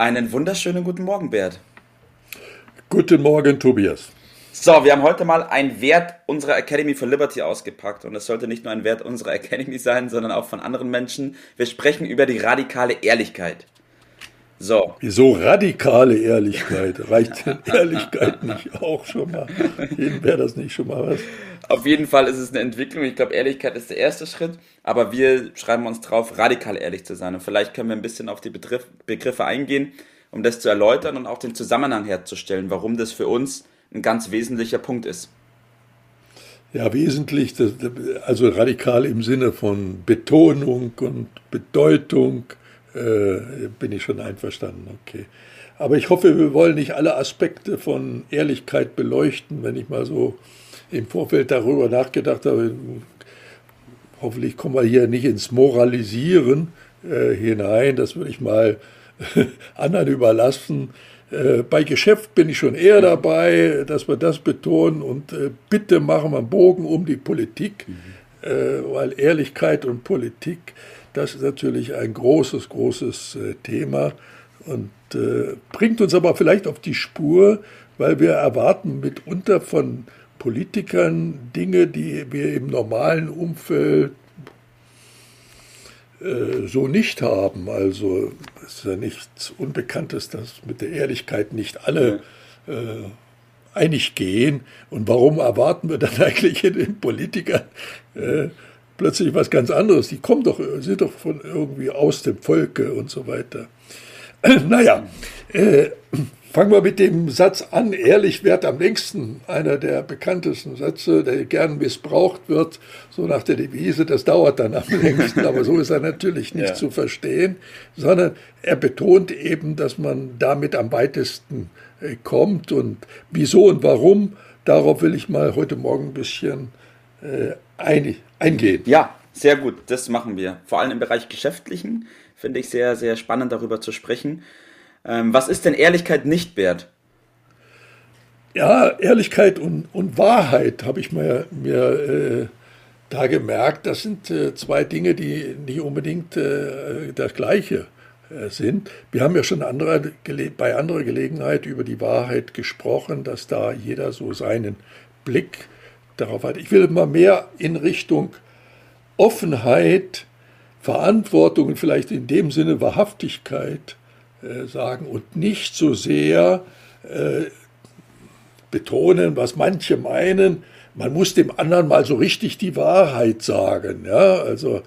Einen wunderschönen guten Morgen, Bert. Guten Morgen, Tobias. So, wir haben heute mal einen Wert unserer Academy for Liberty ausgepackt. Und es sollte nicht nur ein Wert unserer Academy sein, sondern auch von anderen Menschen. Wir sprechen über die radikale Ehrlichkeit. So. Wieso radikale Ehrlichkeit? Reicht denn Ehrlichkeit nicht auch schon mal? Wäre das nicht schon mal was? Auf jeden Fall ist es eine Entwicklung. Ich glaube, Ehrlichkeit ist der erste Schritt. Aber wir schreiben uns drauf, radikal ehrlich zu sein. Und vielleicht können wir ein bisschen auf die Begriff, Begriffe eingehen, um das zu erläutern und auch den Zusammenhang herzustellen, warum das für uns ein ganz wesentlicher Punkt ist. Ja, wesentlich, also radikal im Sinne von Betonung und Bedeutung äh, bin ich schon einverstanden, okay. Aber ich hoffe, wir wollen nicht alle Aspekte von Ehrlichkeit beleuchten, wenn ich mal so im Vorfeld darüber nachgedacht habe. Hoffentlich kommen wir hier nicht ins Moralisieren äh, hinein, das würde ich mal anderen überlassen. Äh, bei Geschäft bin ich schon eher dabei, dass wir das betonen und äh, bitte machen wir einen Bogen um die Politik, mhm. Äh, weil Ehrlichkeit und Politik das ist natürlich ein großes, großes äh, Thema und äh, bringt uns aber vielleicht auf die Spur, weil wir erwarten mitunter von Politikern Dinge, die wir im normalen Umfeld äh, so nicht haben. Also es ist ja nichts Unbekanntes, dass mit der Ehrlichkeit nicht alle äh, einig gehen. Und warum erwarten wir dann eigentlich in den Politikern äh, plötzlich was ganz anderes. Die kommen doch, sind doch von irgendwie aus dem Volke und so weiter. naja, äh, fangen wir mit dem Satz an, ehrlich wert am längsten. Einer der bekanntesten Sätze, der gern missbraucht wird, so nach der Devise, das dauert dann am längsten. Aber so ist er natürlich nicht ja. zu verstehen, sondern er betont eben, dass man damit am weitesten äh, kommt und wieso und warum. Darauf will ich mal heute Morgen ein bisschen äh, ein, eingehen. Ja, sehr gut, das machen wir. Vor allem im Bereich Geschäftlichen finde ich sehr, sehr spannend darüber zu sprechen. Ähm, was ist denn Ehrlichkeit nicht wert? Ja, Ehrlichkeit und, und Wahrheit habe ich mir, mir äh, da gemerkt. Das sind äh, zwei Dinge, die nicht unbedingt äh, das Gleiche äh, sind. Wir haben ja schon andere, bei anderer Gelegenheit über die Wahrheit gesprochen, dass da jeder so seinen Blick darauf hat. Ich will mal mehr in Richtung Offenheit, Verantwortung und vielleicht in dem Sinne Wahrhaftigkeit äh, sagen und nicht so sehr äh, betonen, was manche meinen, man muss dem anderen mal so richtig die Wahrheit sagen. Ja? Also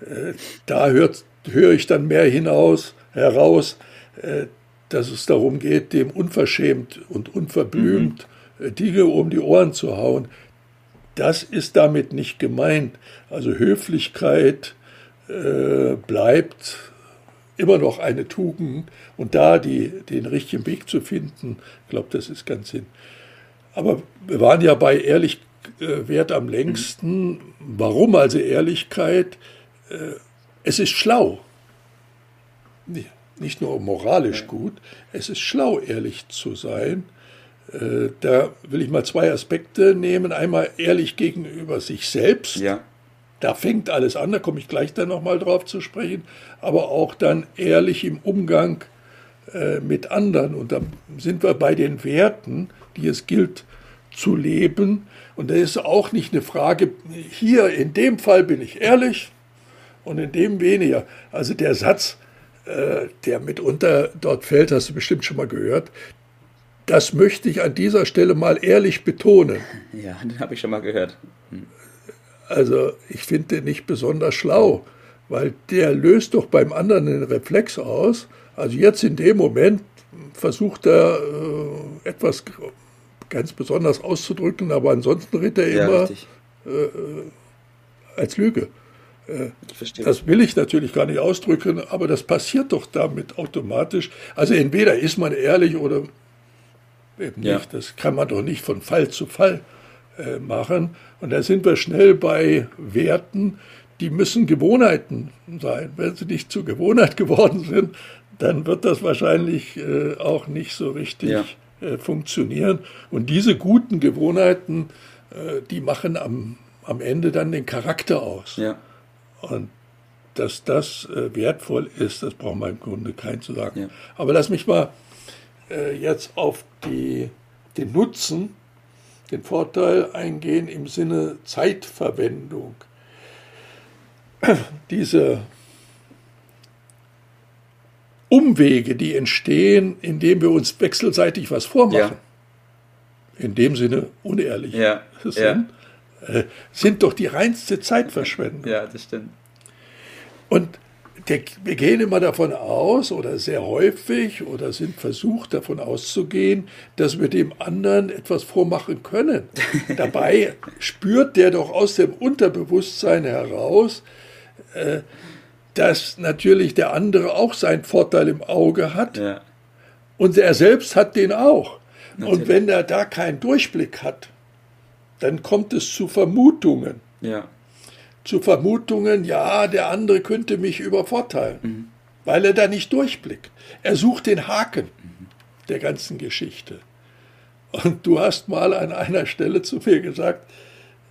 äh, da hört, höre ich dann mehr hinaus, heraus, äh, dass es darum geht, dem unverschämt und unverblümt mhm. Äh, Dinge um die Ohren zu hauen. Das ist damit nicht gemeint. Also Höflichkeit äh, bleibt immer noch eine Tugend und da die, den richtigen Weg zu finden, ich glaube, das ist ganz Sinn. Aber wir waren ja bei ehrlich äh, am längsten. Warum also Ehrlichkeit? Äh, es ist schlau. Nicht nur moralisch gut, es ist schlau, ehrlich zu sein. Äh, da will ich mal zwei Aspekte nehmen. Einmal ehrlich gegenüber sich selbst. Ja. Da fängt alles an, da komme ich gleich dann nochmal drauf zu sprechen. Aber auch dann ehrlich im Umgang äh, mit anderen. Und da sind wir bei den Werten, die es gilt zu leben. Und da ist auch nicht eine Frage, hier in dem Fall bin ich ehrlich und in dem weniger. Also der Satz, äh, der mitunter dort fällt, hast du bestimmt schon mal gehört, das möchte ich an dieser Stelle mal ehrlich betonen. Ja, den habe ich schon mal gehört. Hm. Also ich finde den nicht besonders schlau, weil der löst doch beim anderen den Reflex aus. Also jetzt in dem Moment versucht er äh, etwas ganz besonders auszudrücken, aber ansonsten redet er ja, immer äh, als Lüge. das will ich natürlich gar nicht ausdrücken, aber das passiert doch damit automatisch. Also entweder ist man ehrlich oder eben nicht. Ja. Das kann man doch nicht von Fall zu Fall äh, machen. Und da sind wir schnell bei Werten, die müssen Gewohnheiten sein. Wenn sie nicht zur Gewohnheit geworden sind, dann wird das wahrscheinlich äh, auch nicht so richtig ja. äh, funktionieren. Und diese guten Gewohnheiten, äh, die machen am, am Ende dann den Charakter aus. Ja. Und dass das äh, wertvoll ist, das braucht man im Grunde keinen zu sagen. Aber lass mich mal äh, jetzt auf die, den Nutzen, den Vorteil eingehen im Sinne Zeitverwendung. Diese Umwege, die entstehen, indem wir uns wechselseitig was vormachen, ja. in dem Sinne unehrlich ja. sind, ja. Äh, sind doch die reinste Zeitverschwendung. Ja, das stimmt. Und wir gehen immer davon aus, oder sehr häufig, oder sind versucht davon auszugehen, dass wir dem anderen etwas vormachen können. Dabei spürt der doch aus dem Unterbewusstsein heraus, äh, dass natürlich der andere auch seinen Vorteil im Auge hat. Ja. Und er selbst hat den auch. Natürlich. Und wenn er da keinen Durchblick hat, dann kommt es zu Vermutungen. Ja. Zu Vermutungen, ja, der andere könnte mich übervorteilen, mhm. weil er da nicht durchblickt. Er sucht den Haken mhm. der ganzen Geschichte. Und du hast mal an einer Stelle zu mir gesagt,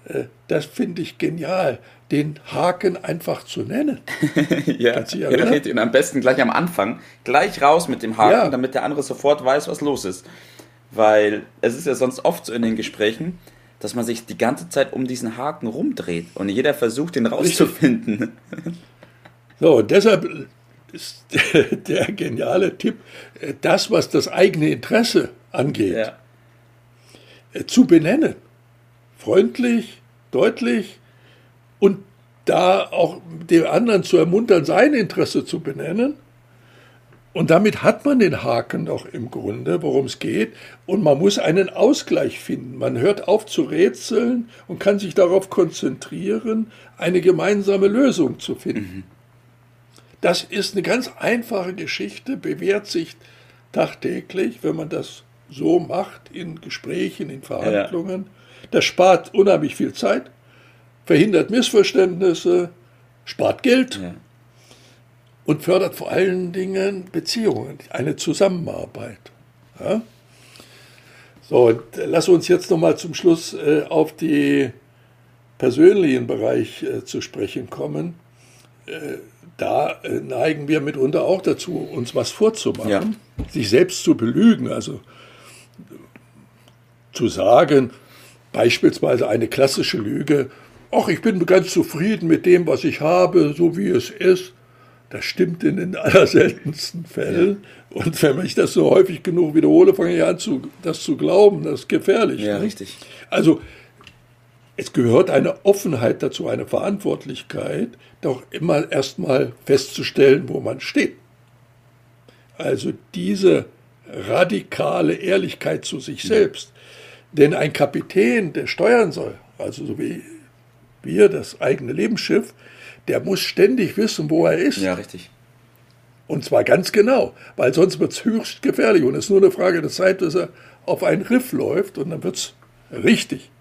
äh, das finde ich genial, den Haken einfach zu nennen. ja, ja und am besten gleich am Anfang, gleich raus mit dem Haken, ja. damit der andere sofort weiß, was los ist. Weil es ist ja sonst oft so in den Gesprächen, dass man sich die ganze Zeit um diesen Haken rumdreht und jeder versucht, den rauszufinden. So, und deshalb ist der geniale Tipp, das, was das eigene Interesse angeht, ja. Äh, zu benennen. Freundlich, deutlich und da auch den anderen zu ermuntern, sein Interesse zu benennen und damit hat man den Haken doch im Grunde, worum es geht. Und man muss einen Ausgleich finden. Man hört auf zu rätseln und kann sich darauf konzentrieren, eine gemeinsame Lösung zu finden. Mhm. Das ist eine ganz einfache Geschichte, bewährt sich tagtäglich, wenn man das so macht in Gesprächen, in Verhandlungen. Ja. Das spart unheimlich viel Zeit, verhindert Missverständnisse, spart Geld. Ja und fördert vor allen Dingen Beziehungen, eine Zusammenarbeit. Ja? So, und lass uns jetzt nochmal zum Schluss äh, auf den persönlichen Bereich äh, zu sprechen kommen. Äh, da äh, neigen wir mitunter auch dazu, uns was vorzumachen, ja. sich selbst zu belügen, also zu sagen, beispielsweise eine klassische Lüge, ach, ich bin ganz zufrieden mit dem, was ich habe, so wie es ist. Das stimmt in den allerseltensten Fällen. Ja. Und wenn ich das so häufig genug wiederhole, fange ich an, zu, das zu glauben. Das ist gefährlich. Ja, ne? richtig. Also, es gehört eine Offenheit dazu, eine Verantwortlichkeit, doch immer erstmal festzustellen, wo man steht. Also diese radikale Ehrlichkeit zu sich selbst. Denn ein Kapitän, der steuern soll, also so wie wir, das eigene Lebensschiff, der muss ständig wissen, wo er ist. Ja, richtig. Und zwar ganz genau, weil sonst wird es höchst gefährlich und es ist nur eine Frage der Zeit, dass er auf einen Riff läuft und dann wird es richtig.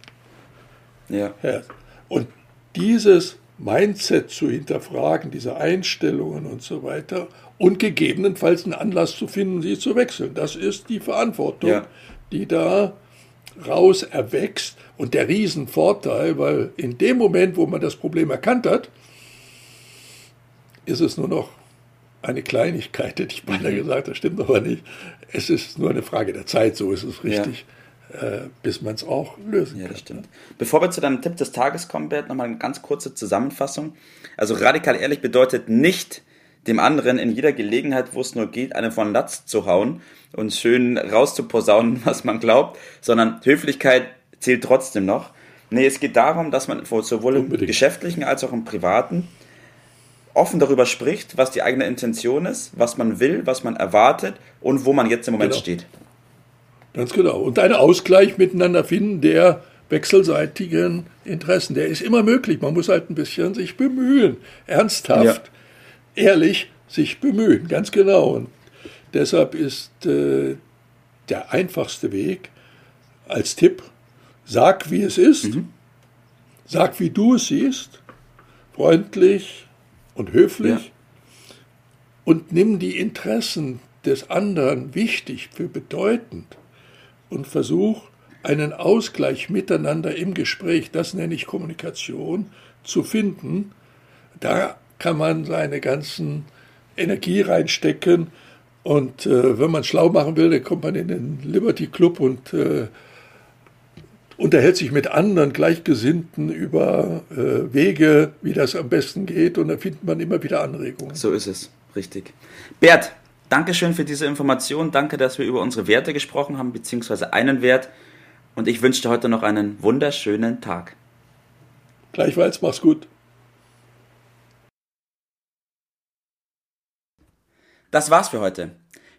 Ja. ja. Und dieses Mindset zu hinterfragen, diese Einstellungen und so weiter und gegebenenfalls einen Anlass zu finden, sie zu wechseln, das ist die Verantwortung, ja. die da raus erwächst und der Riesenvorteil, weil in dem Moment, wo man das Problem erkannt hat, ist es nur noch eine Kleinigkeit, hätte ich beinahe mhm. gesagt, das stimmt aber nicht. Es ist nur eine Frage der Zeit, so ist es richtig, ja. äh, bis man es auch lösen ja, kann. Das stimmt. Bevor wir zu deinem Tipp des Tages kommen, Bert, nochmal eine ganz kurze Zusammenfassung. Also radikal ehrlich bedeutet nicht, dem anderen in jeder Gelegenheit, wo es nur geht, eine von Latz zu hauen und schön rauszuposaunen, was man glaubt, sondern Höflichkeit zählt trotzdem noch. Nee, es geht darum, dass man sowohl im geschäftlichen als auch im privaten offen darüber spricht, was die eigene Intention ist, was man will, was man erwartet und wo man jetzt im Moment genau. steht. Ganz genau. Und einen Ausgleich miteinander finden, der wechselseitigen Interessen. Der ist immer möglich. Man muss halt ein bisschen sich bemühen, ernsthaft, ja. ehrlich sich bemühen, ganz genau. Und deshalb ist äh, der einfachste Weg als Tipp, sag, wie es ist, mhm. sag, wie du es siehst, freundlich und höflich ja. und nimm die Interessen des anderen wichtig für bedeutend und versuch einen Ausgleich miteinander im Gespräch, das nenne ich Kommunikation, zu finden. Da kann man seine ganzen Energie reinstecken und äh, wenn man schlau machen will, dann kommt man in den Liberty Club und äh, unterhält sich mit anderen Gleichgesinnten über äh, Wege, wie das am besten geht und da findet man immer wieder Anregungen. So ist es, richtig. Bert, Dankeschön für diese Information. Danke, dass wir über unsere Werte gesprochen haben, beziehungsweise einen Wert. Und ich wünsche dir heute noch einen wunderschönen Tag. Gleichfalls, mach's gut. Das war's für heute.